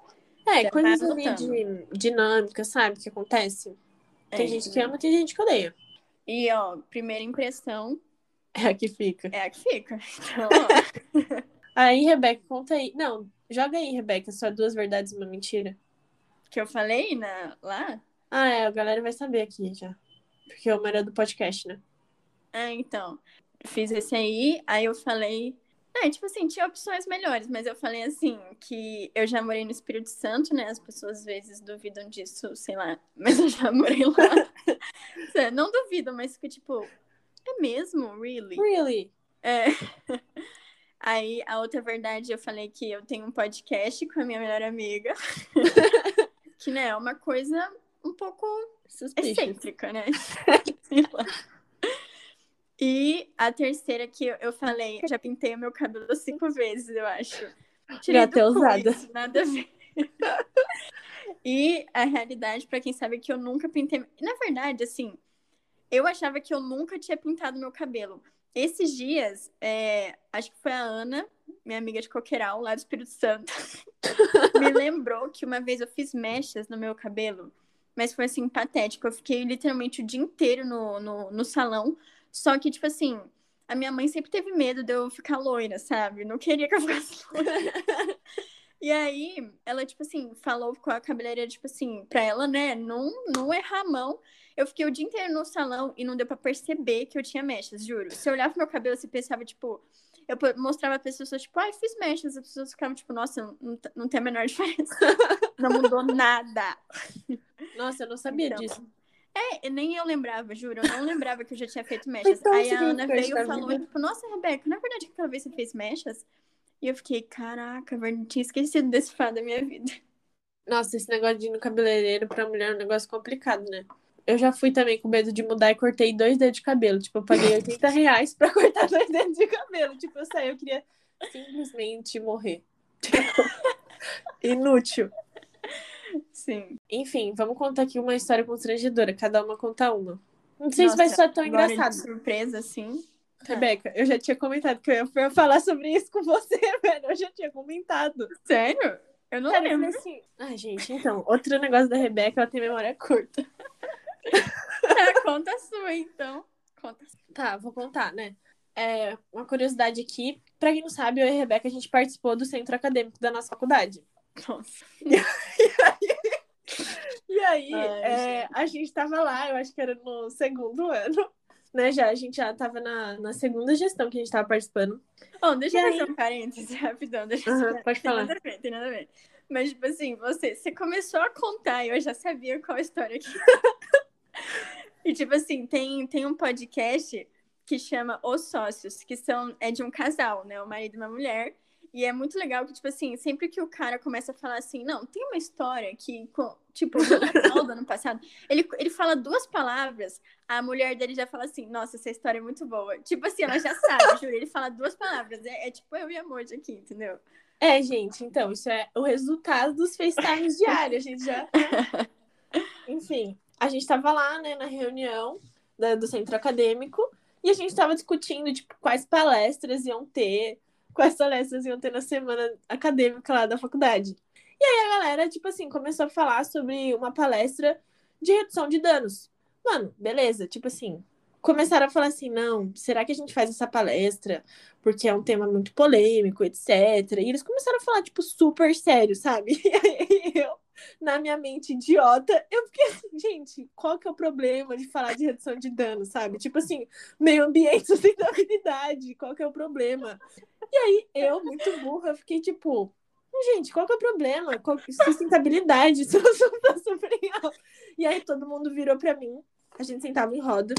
É, já coisas tá ali de dinâmica, sabe? Que acontece. Tem é, gente que ama, tem gente que odeia. E, ó, primeira impressão. É a que fica. É a que fica. Então, ó. Aí, Rebeca, conta aí. Não, joga aí, Rebeca, só duas verdades e uma mentira. Que eu falei na... lá? Ah, é, a galera vai saber aqui já. Porque é o melhor do podcast, né? Ah, então. Fiz esse aí, aí eu falei. É, tipo assim, tinha opções melhores, mas eu falei assim, que eu já morei no Espírito Santo, né? As pessoas às vezes duvidam disso, sei lá, mas eu já morei lá. Não duvidam, mas fica tipo, é mesmo? Really? Really? É. Aí a outra verdade, eu falei que eu tenho um podcast com a minha melhor amiga. que, né, é uma coisa um pouco Suspicious. excêntrica, né? e a terceira que eu falei, já pintei o meu cabelo cinco vezes, eu acho. Tirei Gata usada. nada a ver. e a realidade, para quem sabe, é que eu nunca pintei. Na verdade, assim, eu achava que eu nunca tinha pintado meu cabelo. Esses dias, é, acho que foi a Ana, minha amiga de Coqueiral, lá do Espírito Santo, me lembrou que uma vez eu fiz mechas no meu cabelo, mas foi assim, patético. Eu fiquei literalmente o dia inteiro no, no, no salão. Só que, tipo assim, a minha mãe sempre teve medo de eu ficar loira, sabe? Não queria que eu ficasse loira. E aí, ela, tipo assim, falou com a cabeleireira, tipo assim, pra ela, né, não, não errar a mão. Eu fiquei o dia inteiro no salão e não deu pra perceber que eu tinha mechas, juro. Se eu olhava pro meu cabelo, você pensava, tipo, eu mostrava pra pessoas, tipo, ai, fiz mechas. As pessoas ficavam, tipo, nossa, não, não tem a menor diferença. não mudou nada. Nossa, eu não sabia então, disso. É, nem eu lembrava, juro. Eu não lembrava que eu já tinha feito mechas. Então, Aí a Ana veio e falou, tipo, nossa, Rebeca, na verdade, aquela vez você fez mechas? E eu fiquei, caraca, eu tinha esquecido desse fato da minha vida. Nossa, esse negócio de ir no cabeleireiro pra mulher é um negócio complicado, né? Eu já fui também com medo de mudar e cortei dois dedos de cabelo. Tipo, eu paguei 80 reais pra cortar dois dedos de cabelo. Tipo, eu saí, eu queria simplesmente morrer. Tipo, inútil. Sim. Enfim, vamos contar aqui uma história constrangedora. Cada uma conta uma. Não sei Nossa, se vai ser tão engraçado. De surpresa, assim. Rebeca, eu já tinha comentado que eu ia falar sobre isso com você, velho. Eu já tinha comentado. Sério? Eu não Sério, lembro. Assim... Ai, gente, então, outro negócio da Rebeca, ela tem memória curta. É, conta a sua, então. Conta Tá, vou contar, né? É, uma curiosidade aqui. Pra quem não sabe, eu e a Rebeca, a gente participou do centro acadêmico da nossa faculdade. Nossa. E aí, e aí Ai, é, gente. a gente tava lá, eu acho que era no segundo ano né, já, a gente já tava na, na segunda gestão que a gente tava participando. Bom, deixa e eu aí... fazer um parênteses rapidão. Deixa uhum, eu... Pode falar. Tem nada a ver, tem nada a ver. Mas, tipo assim, você, você começou a contar e eu já sabia qual a história aqui. e, tipo assim, tem, tem um podcast que chama Os Sócios, que são, é de um casal, né? O marido e uma mulher. E é muito legal que, tipo assim, sempre que o cara começa a falar assim, não, tem uma história que, tipo, no Natal do ano passado, ele, ele fala duas palavras, a mulher dele já fala assim, nossa, essa história é muito boa. Tipo assim, ela já sabe, juro, ele fala duas palavras. É, é tipo eu e amor aqui, entendeu? É, gente, então, isso é o resultado dos FaceTimes diários, a gente já. Enfim, a gente tava lá, né, na reunião da, do centro acadêmico, e a gente tava discutindo, tipo, quais palestras iam ter quais palestras iam ter na semana acadêmica lá da faculdade. E aí a galera, tipo assim, começou a falar sobre uma palestra de redução de danos. Mano, beleza, tipo assim, começaram a falar assim, não, será que a gente faz essa palestra porque é um tema muito polêmico, etc. E eles começaram a falar, tipo, super sério, sabe? E aí eu, na minha mente idiota, eu fiquei assim, gente, qual que é o problema de falar de redução de danos, sabe? Tipo assim, meio ambiente, sustentabilidade, qual que é o problema? E aí eu, muito burra, fiquei tipo, gente, qual que é o problema? Qual... Sustentabilidade, isso tá super. E aí todo mundo virou pra mim, a gente sentava em roda,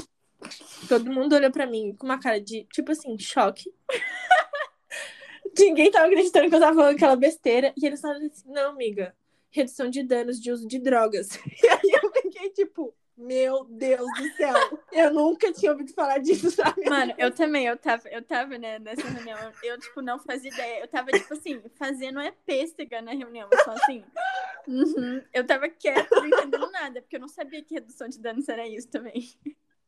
todo mundo olhou pra mim com uma cara de, tipo assim, choque. Ninguém tava acreditando que eu tava falando aquela besteira. E eles falaram assim, não, amiga, redução de danos de uso de drogas. E aí eu fiquei tipo, meu Deus do céu, eu nunca tinha ouvido falar disso, sabe? Mano, eu também, eu tava, eu tava, né, nessa reunião, eu, tipo, não fazia ideia, eu tava, tipo assim, fazendo é pêssega na reunião, só assim, uhum. eu tava quieta, não entendendo nada, porque eu não sabia que redução de danos era isso também.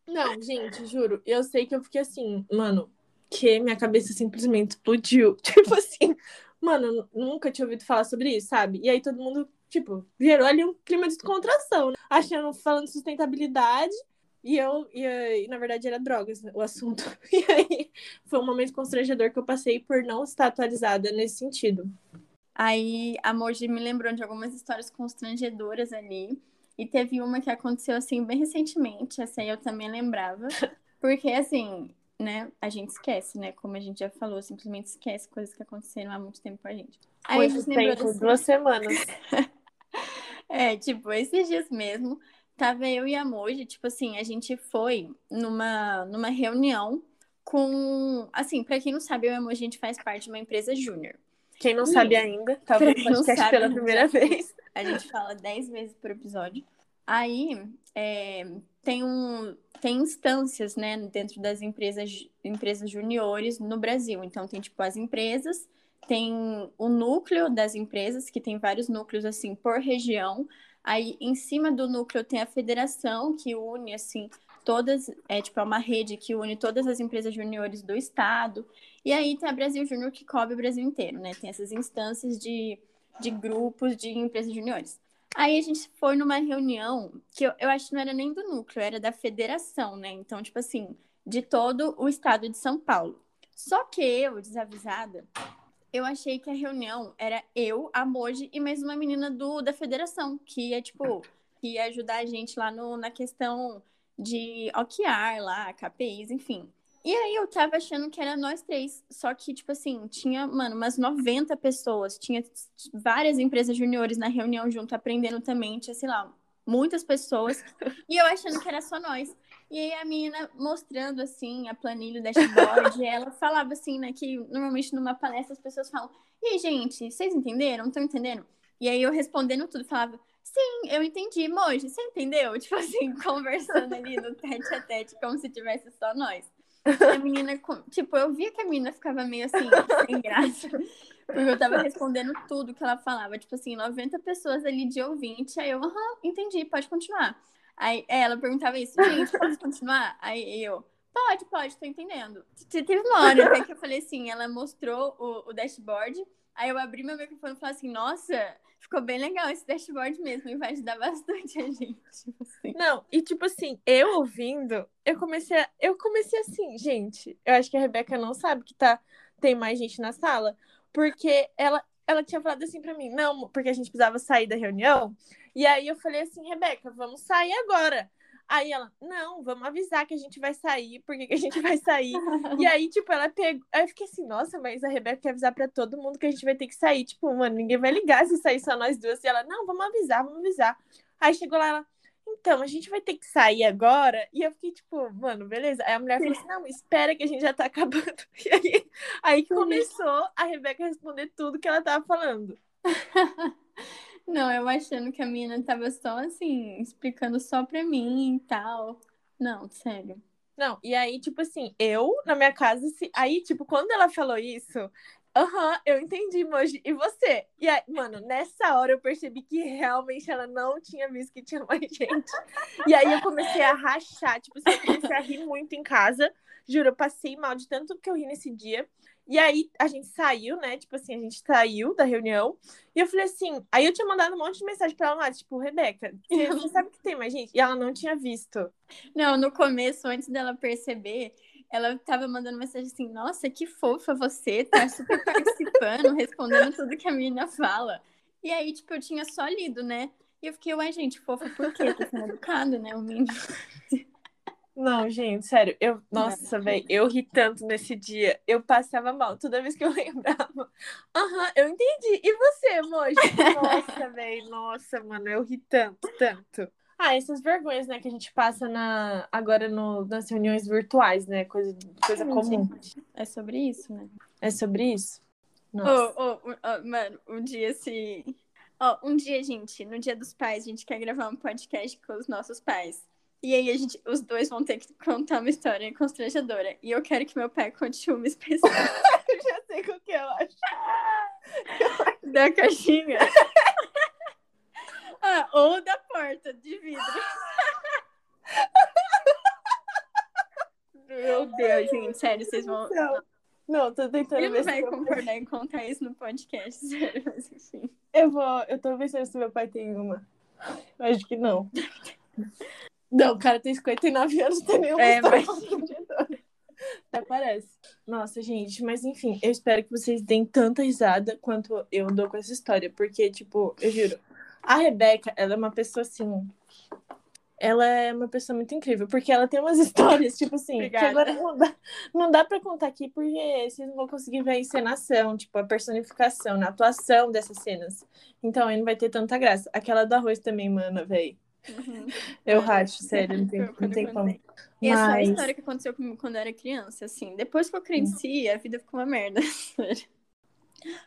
Não, gente, juro, eu sei que eu fiquei assim, mano, que minha cabeça simplesmente explodiu, tipo assim, mano, nunca tinha ouvido falar sobre isso, sabe? E aí todo mundo tipo, gerou ali um clima de descontração, né? Achando, falando de sustentabilidade, e eu, e, e, na verdade era drogas né, o assunto. E aí foi um momento constrangedor que eu passei por não estar atualizada nesse sentido. Aí a Moji me lembrou de algumas histórias constrangedoras ali. E teve uma que aconteceu assim bem recentemente, essa aí eu também lembrava. Porque assim, né, a gente esquece, né? Como a gente já falou, simplesmente esquece coisas que aconteceram há muito tempo com a gente. Aí muito a gente lembrou tempo, desse... duas semanas. É, tipo, esses dias mesmo, tava eu e a Moji, tipo assim, a gente foi numa, numa reunião com. Assim, pra quem não sabe, eu e a Moji, a gente faz parte de uma empresa júnior. Quem não e, sabe ainda, tá vendo podcast pela primeira vez. A gente fala dez vezes por episódio. Aí é, tem, um, tem instâncias, né, dentro das empresas, empresas juniores no Brasil. Então, tem, tipo, as empresas tem o núcleo das empresas, que tem vários núcleos assim por região. Aí em cima do núcleo tem a federação que une assim todas, é tipo é uma rede que une todas as empresas juniores do estado. E aí tem a Brasil Júnior que cobre o Brasil inteiro, né? Tem essas instâncias de, de grupos de empresas juniores. Aí a gente foi numa reunião que eu, eu acho que não era nem do núcleo, era da federação, né? Então, tipo assim, de todo o estado de São Paulo. Só que eu, desavisada, eu achei que a reunião era eu, a Moji e mais uma menina do, da federação, que ia, tipo, que ia ajudar a gente lá no, na questão de OKR lá, KPIs, enfim. E aí eu tava achando que era nós três. Só que, tipo assim, tinha, mano, umas 90 pessoas. Tinha várias empresas juniores na reunião junto, aprendendo também. Tinha, sei lá, muitas pessoas. E eu achando que era só nós. E aí a menina mostrando, assim, a planilha, dashboard. ela falava, assim, né, que normalmente numa palestra as pessoas falam: E aí, gente, vocês entenderam? Estão entendendo? E aí eu respondendo tudo, falava: Sim, eu entendi, Moji, você entendeu? Tipo assim, conversando ali no tete a tete, como se tivesse só nós. A menina, tipo, eu via que a menina ficava meio assim, sem graça. Porque eu tava respondendo tudo que ela falava. Tipo assim, 90 pessoas ali de ouvinte. Aí eu, aham, entendi, pode continuar. Aí ela perguntava isso, gente, pode continuar? Aí eu, pode, pode, tô entendendo. Teve uma hora até que eu falei assim, ela mostrou o, o dashboard. Aí eu abri meu microfone e falei assim, nossa, ficou bem legal esse dashboard mesmo, e vai ajudar bastante a gente. Tipo assim. Não, e tipo assim, eu ouvindo, eu comecei, a, eu comecei assim, gente, eu acho que a Rebeca não sabe que tá, tem mais gente na sala, porque ela, ela tinha falado assim para mim, não, porque a gente precisava sair da reunião, e aí eu falei assim, Rebeca, vamos sair agora. Aí ela, não, vamos avisar que a gente vai sair, porque que a gente vai sair. e aí, tipo, ela pegou. Aí eu fiquei assim, nossa, mas a Rebeca quer avisar pra todo mundo que a gente vai ter que sair. Tipo, mano, ninguém vai ligar se sair só nós duas. E ela, não, vamos avisar, vamos avisar. Aí chegou lá, ela, então, a gente vai ter que sair agora. E eu fiquei, tipo, mano, beleza. Aí a mulher falou assim, não, espera que a gente já tá acabando. E aí, aí começou a Rebeca responder tudo que ela tava falando. Não, eu achando que a menina tava só assim, explicando só pra mim e tal. Não, sério. Não, e aí, tipo assim, eu na minha casa, se... aí, tipo, quando ela falou isso, aham, uhum, eu entendi, Moji. E você? E aí, mano, nessa hora eu percebi que realmente ela não tinha visto que tinha mais gente. E aí eu comecei a rachar, tipo assim, eu comecei a rir muito em casa. Juro, eu passei mal de tanto que eu ri nesse dia. E aí a gente saiu, né? Tipo assim, a gente saiu da reunião. E eu falei assim. Aí eu tinha mandado um monte de mensagem pra ela lá, tipo, Rebeca, você, sabe que tem mais gente? E ela não tinha visto. Não, no começo, antes dela perceber, ela tava mandando mensagem assim: Nossa, que fofa você, tá super participando, respondendo tudo que a menina fala. E aí, tipo, eu tinha só lido, né? E eu fiquei, uai, gente, fofa por quê? Tá sendo educado, né? O menino. Não, gente, sério, eu, nossa, velho, eu ri tanto nesse dia, eu passava mal toda vez que eu lembrava. Aham, uhum, eu entendi. E você, Moji? Nossa, velho, nossa, mano, eu ri tanto, tanto. Ah, essas vergonhas, né, que a gente passa na, agora no, nas reuniões virtuais, né, coisa, coisa comum. É sobre isso, né? É sobre isso? Nossa. Oh, oh, oh, mano, um dia se... Ó, um dia, gente, no dia dos pais, a gente quer gravar um podcast com os nossos pais. E aí a gente, os dois vão ter que contar uma história constrangedora. E eu quero que meu pai conte uma especial. eu já sei o que eu acho. Da caixinha. ah, ou da porta de vidro. Meu Deus, gente, sério, vocês vão. Não, não tô tentando Ele não vai concordar em contar isso no podcast, sério, mas enfim. Eu vou. Eu tô pensando se meu pai tem uma. Acho que não. Não, o cara tem 59 anos, tem nenhuma é, mas... Até parece. Nossa, gente, mas enfim, eu espero que vocês deem tanta risada quanto eu dou com essa história, porque, tipo, eu juro, a Rebeca, ela é uma pessoa assim. Ela é uma pessoa muito incrível, porque ela tem umas histórias, tipo assim, Obrigada. que agora não dá, não dá pra contar aqui, porque vocês não vão conseguir ver a encenação, tipo, a personificação, a atuação dessas cenas. Então aí não vai ter tanta graça. Aquela do arroz também, mano, velho. Uhum. Eu racho, sério, não tem, não tem como. E Mas... essa é a história que aconteceu comigo quando eu era criança, assim. Depois que eu cresci, a vida ficou uma merda.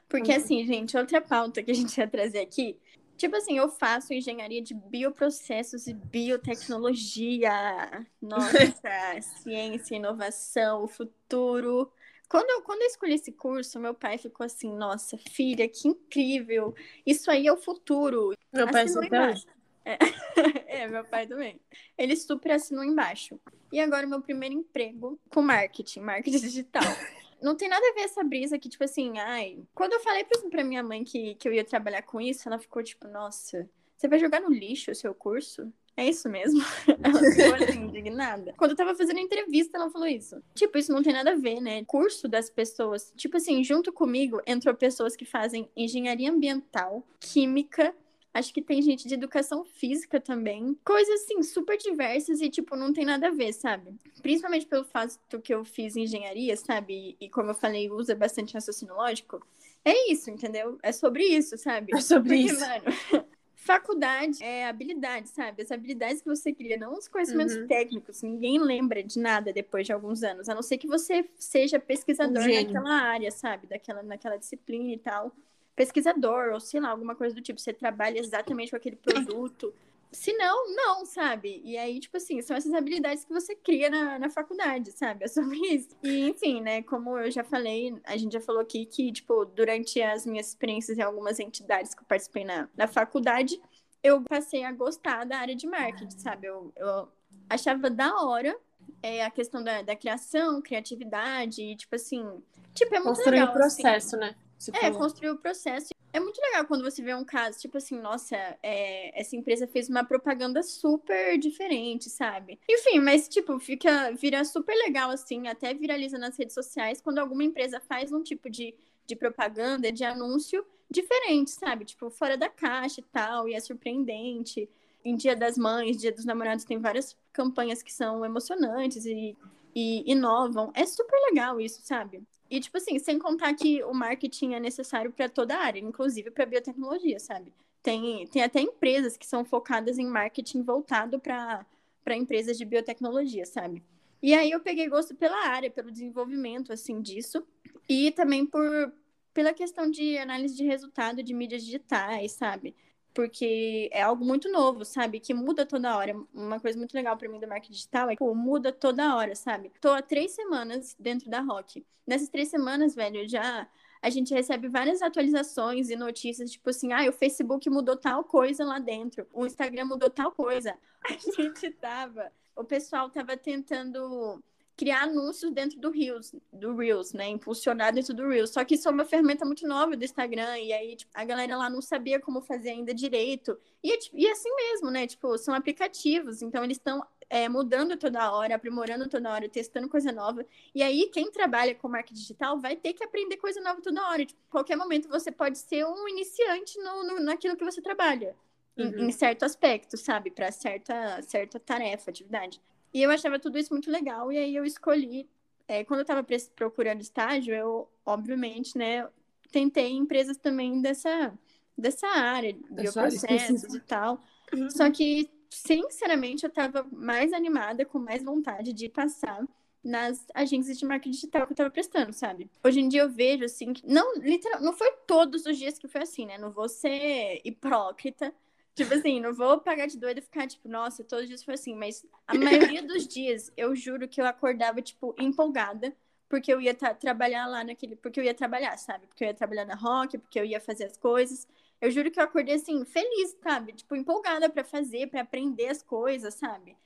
Porque, assim, gente, outra pauta que a gente ia trazer aqui. Tipo assim, eu faço engenharia de bioprocessos e biotecnologia. Nossa, ciência, inovação, o futuro. Quando eu, quando eu escolhi esse curso, meu pai ficou assim: Nossa, filha, que incrível! Isso aí é o futuro. Meu pai assinou embaixo. É. é, meu pai também. Ele super assinou embaixo. E agora meu primeiro emprego com marketing, marketing digital. Não tem nada a ver essa brisa que, tipo assim, ai. Quando eu falei pra, minha mãe que, que eu ia trabalhar com isso, ela ficou tipo, nossa, você vai jogar no lixo o seu curso? É isso mesmo? Ela ficou assim, indignada. Quando eu tava fazendo entrevista, ela falou isso. Tipo, isso não tem nada a ver, né? Curso das pessoas. Tipo assim, junto comigo entrou pessoas que fazem engenharia ambiental, química. Acho que tem gente de educação física também. Coisas assim, super diversas e, tipo, não tem nada a ver, sabe? Principalmente pelo fato que eu fiz engenharia, sabe? E, como eu falei, usa bastante raciocínio lógico. É isso, entendeu? É sobre isso, sabe? É sobre Porque, isso. Mano, faculdade é habilidade, sabe? As habilidades que você cria, não os conhecimentos uhum. técnicos. Ninguém lembra de nada depois de alguns anos, a não ser que você seja pesquisador um naquela área, sabe? Daquela, naquela disciplina e tal. Pesquisador, ou sei lá, alguma coisa do tipo. Você trabalha exatamente com aquele produto. Se não, não, sabe? E aí, tipo assim, são essas habilidades que você cria na, na faculdade, sabe? É sobre isso. E, enfim, né, como eu já falei, a gente já falou aqui que, tipo, durante as minhas experiências em algumas entidades que eu participei na, na faculdade, eu passei a gostar da área de marketing, sabe? Eu, eu achava da hora é, a questão da, da criação, criatividade, e, tipo assim, tipo, é muito Construir legal. Construir o assim. processo, assim. né? É, construir o processo é muito legal quando você vê um caso, tipo assim, nossa, é, essa empresa fez uma propaganda super diferente, sabe? Enfim, mas, tipo, fica, vira super legal, assim, até viraliza nas redes sociais quando alguma empresa faz um tipo de, de propaganda, de anúncio diferente, sabe? Tipo, fora da caixa e tal, e é surpreendente. Em Dia das Mães, Dia dos Namorados, tem várias campanhas que são emocionantes e, e inovam. É super legal isso, sabe? E, tipo assim, sem contar que o marketing é necessário para toda a área, inclusive para biotecnologia, sabe? Tem, tem até empresas que são focadas em marketing voltado para empresas de biotecnologia, sabe? E aí eu peguei gosto pela área, pelo desenvolvimento, assim, disso. E também por, pela questão de análise de resultado de mídias digitais, sabe? Porque é algo muito novo, sabe? Que muda toda hora. Uma coisa muito legal para mim do marketing digital é que pô, muda toda hora, sabe? Tô há três semanas dentro da Rock. Nessas três semanas, velho, já a gente recebe várias atualizações e notícias, tipo assim, ah, o Facebook mudou tal coisa lá dentro, o Instagram mudou tal coisa. A gente tava, o pessoal tava tentando criar anúncios dentro do Reels, do Reels, né? Impulsionar dentro do Reels. Só que isso é uma ferramenta muito nova do Instagram, e aí tipo, a galera lá não sabia como fazer ainda direito. E, tipo, e assim mesmo, né? Tipo, são aplicativos, então eles estão é, mudando toda hora, aprimorando toda hora, testando coisa nova. E aí, quem trabalha com marketing digital vai ter que aprender coisa nova toda hora. Tipo, qualquer momento você pode ser um iniciante no, no naquilo que você trabalha. Uhum. Em, em, certo aspecto, sabe? Para certa, certa tarefa, atividade. E eu achava tudo isso muito legal, e aí eu escolhi. É, quando eu estava procurando estágio, eu, obviamente, né, tentei empresas também dessa, dessa área, bioprocessos e tal. Uhum. Só que, sinceramente, eu estava mais animada, com mais vontade de passar nas agências de marketing digital que eu estava prestando, sabe? Hoje em dia eu vejo assim que não, literal, não foi todos os dias que foi assim, né? Não vou ser hipócrita, Tipo assim, não vou pagar de doida e ficar, tipo, nossa, todos os dias foi assim, mas a maioria dos dias eu juro que eu acordava, tipo, empolgada, porque eu ia trabalhar lá naquele. Porque eu ia trabalhar, sabe? Porque eu ia trabalhar na rock, porque eu ia fazer as coisas. Eu juro que eu acordei assim, feliz, sabe? Tipo, empolgada para fazer, para aprender as coisas, sabe?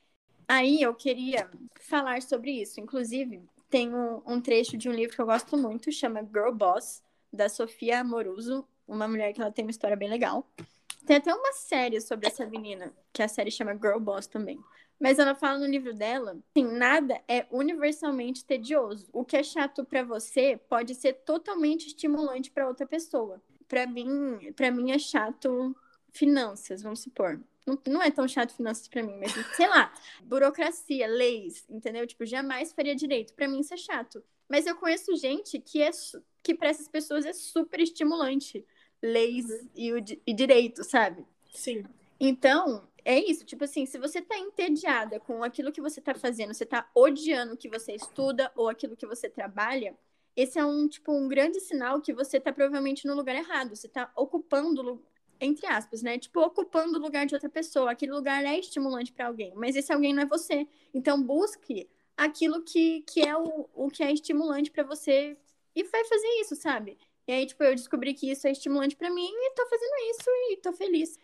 Aí eu queria falar sobre isso. Inclusive, tem um, um trecho de um livro que eu gosto muito, chama Girl Boss, da Sofia Amoruso, uma mulher que ela tem uma história bem legal. Tem até uma série sobre essa menina, que a série chama Girl Boss também. Mas ela fala no livro dela, assim, nada é universalmente tedioso. O que é chato para você pode ser totalmente estimulante para outra pessoa. Para mim, para mim é chato finanças, vamos supor. Não, não é tão chato finanças para mim, mas sei lá, burocracia, leis, entendeu? Tipo, jamais faria direito. Para mim isso é chato. Mas eu conheço gente que é que para essas pessoas é super estimulante leis e, o, e direito, sabe? Sim. Então, é isso. Tipo assim, se você tá entediada com aquilo que você tá fazendo, você tá odiando o que você estuda ou aquilo que você trabalha, esse é um, tipo, um grande sinal que você tá provavelmente no lugar errado. Você tá ocupando, entre aspas, né? Tipo, ocupando o lugar de outra pessoa. Aquele lugar é estimulante para alguém, mas esse alguém não é você. Então, busque aquilo que, que é o, o que é estimulante para você e vai fazer isso, sabe? E aí, tipo, eu descobri que isso é estimulante para mim e tô fazendo isso e tô feliz.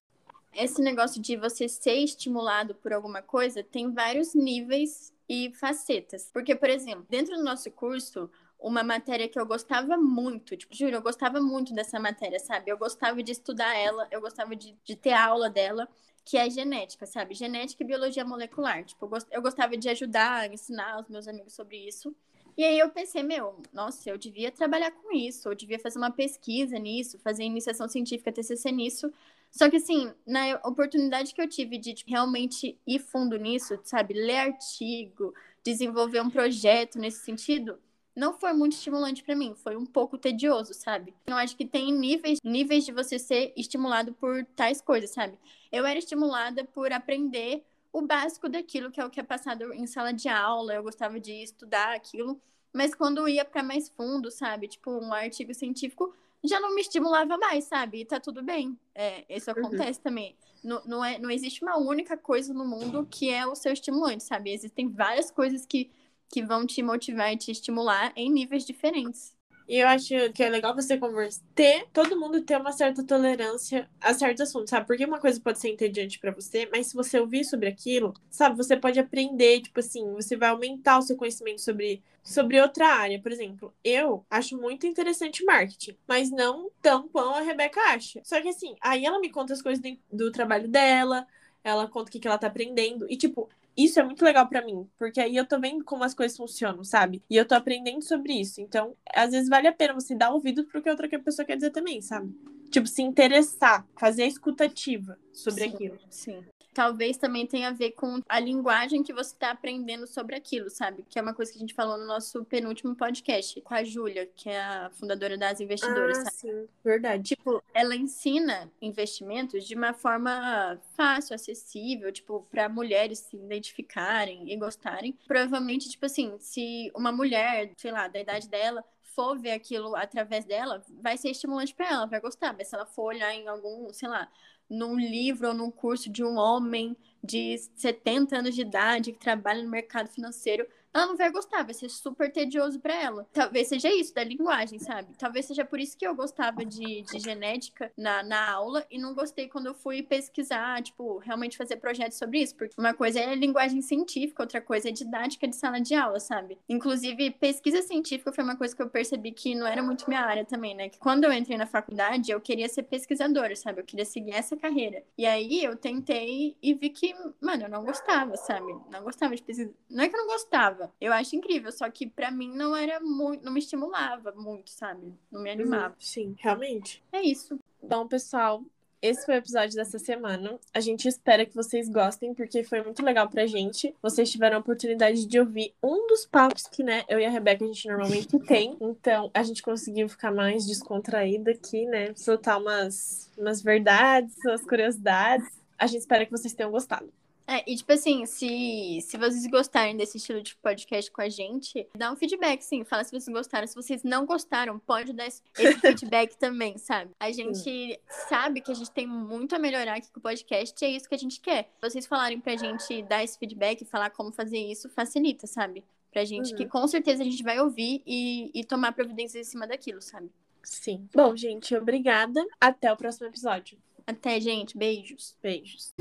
Esse negócio de você ser estimulado por alguma coisa tem vários níveis e facetas. Porque, por exemplo, dentro do nosso curso, uma matéria que eu gostava muito, tipo, juro, eu gostava muito dessa matéria, sabe? Eu gostava de estudar ela, eu gostava de, de ter aula dela. que é genética, sabe? Genética e biologia molecular. Tipo, eu gostava de ajudar, ensinar os meus amigos sobre isso. E aí eu pensei, meu, nossa, eu devia trabalhar com isso, eu devia fazer uma pesquisa nisso, fazer iniciação científica, TCC nisso. Só que assim, na oportunidade que eu tive de tipo, realmente ir fundo nisso, sabe, ler artigo, desenvolver um projeto nesse sentido, não foi muito estimulante para mim, foi um pouco tedioso, sabe? Eu acho que tem níveis, níveis de você ser estimulado por tais coisas, sabe? Eu era estimulada por aprender o básico daquilo que é o que é passado em sala de aula, eu gostava de estudar aquilo, mas quando ia para mais fundo, sabe? Tipo, um artigo científico já não me estimulava mais, sabe? E tá tudo bem. É, isso uhum. acontece uhum. também. Não, não, é, não existe uma única coisa no mundo que é o seu estimulante, sabe? Existem várias coisas que que vão te motivar e te estimular em níveis diferentes. E eu acho que é legal você conversar, ter, todo mundo ter uma certa tolerância a certos assuntos, sabe? Porque uma coisa pode ser entediante para você, mas se você ouvir sobre aquilo, sabe, você pode aprender, tipo assim, você vai aumentar o seu conhecimento sobre, sobre outra área. Por exemplo, eu acho muito interessante marketing, mas não tão quão a Rebeca acha. Só que assim, aí ela me conta as coisas do, do trabalho dela, ela conta o que, que ela tá aprendendo. E, tipo, isso é muito legal para mim, porque aí eu tô vendo como as coisas funcionam, sabe? E eu tô aprendendo sobre isso. Então, às vezes vale a pena você dar ouvido pro que outra pessoa quer dizer também, sabe? Tipo, se interessar, fazer a escutativa sobre sim, aquilo. Sim talvez também tenha a ver com a linguagem que você está aprendendo sobre aquilo, sabe? Que é uma coisa que a gente falou no nosso penúltimo podcast com a Júlia, que é a fundadora das investidoras. Ah, sim, verdade. Tipo, ela ensina investimentos de uma forma fácil, acessível, tipo, para mulheres se identificarem e gostarem. Provavelmente, tipo assim, se uma mulher, sei lá, da idade dela, for ver aquilo através dela, vai ser estimulante para ela, vai gostar. Mas se ela for olhar em algum, sei lá, num livro ou num curso de um homem de 70 anos de idade que trabalha no mercado financeiro, ela não vai gostar, vai ser super tedioso para ela. Talvez seja isso, da linguagem, sabe? Talvez seja por isso que eu gostava de, de genética na, na aula e não gostei quando eu fui pesquisar, tipo, realmente fazer projetos sobre isso. Porque uma coisa é linguagem científica, outra coisa é didática de sala de aula, sabe? Inclusive, pesquisa científica foi uma coisa que eu percebi que não era muito minha área também, né? Que quando eu entrei na faculdade, eu queria ser pesquisadora, sabe? Eu queria seguir essa carreira. E aí eu tentei e vi que, mano, eu não gostava, sabe? Não gostava de pesquisa. Não é que eu não gostava eu acho incrível, só que para mim não era muito, não me estimulava muito, sabe? Não me uhum. animava. Sim, realmente. É isso. Bom, pessoal, esse foi o episódio dessa semana. A gente espera que vocês gostem, porque foi muito legal pra gente. Vocês tiveram a oportunidade de ouvir um dos papos que, né, eu e a Rebeca a gente normalmente tem. Então, a gente conseguiu ficar mais descontraída aqui, né? Soltar umas, umas verdades, umas curiosidades. A gente espera que vocês tenham gostado. É, e tipo assim, se, se vocês gostarem desse estilo de podcast com a gente, dá um feedback, sim. Fala se vocês gostaram. Se vocês não gostaram, pode dar esse, feedback também, sabe? A gente sabe que a gente tem muito a melhorar aqui com o podcast e é isso que a gente quer. Se vocês falarem pra gente dar esse feedback, falar como fazer isso, facilita, sabe? Pra gente, uhum. que com certeza a gente vai ouvir e, e tomar providências em cima daquilo, sabe? Sim. Bom, gente, obrigada. Até o próximo episódio. Até, gente. Beijos. Beijos.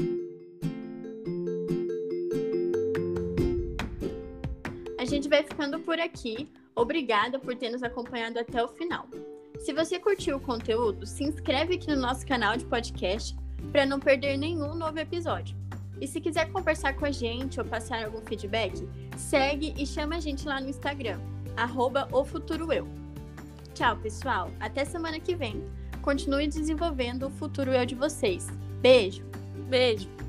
Gente vai ficando por aqui. Obrigada por ter nos acompanhado até o final. Se você curtiu o conteúdo, se inscreve aqui no nosso canal de podcast para não perder nenhum novo episódio. E se quiser conversar com a gente ou passar algum feedback, segue e chama a gente lá no Instagram, arroba Tchau, pessoal. Até semana que vem. Continue desenvolvendo o futuro eu de vocês. Beijo. Beijo.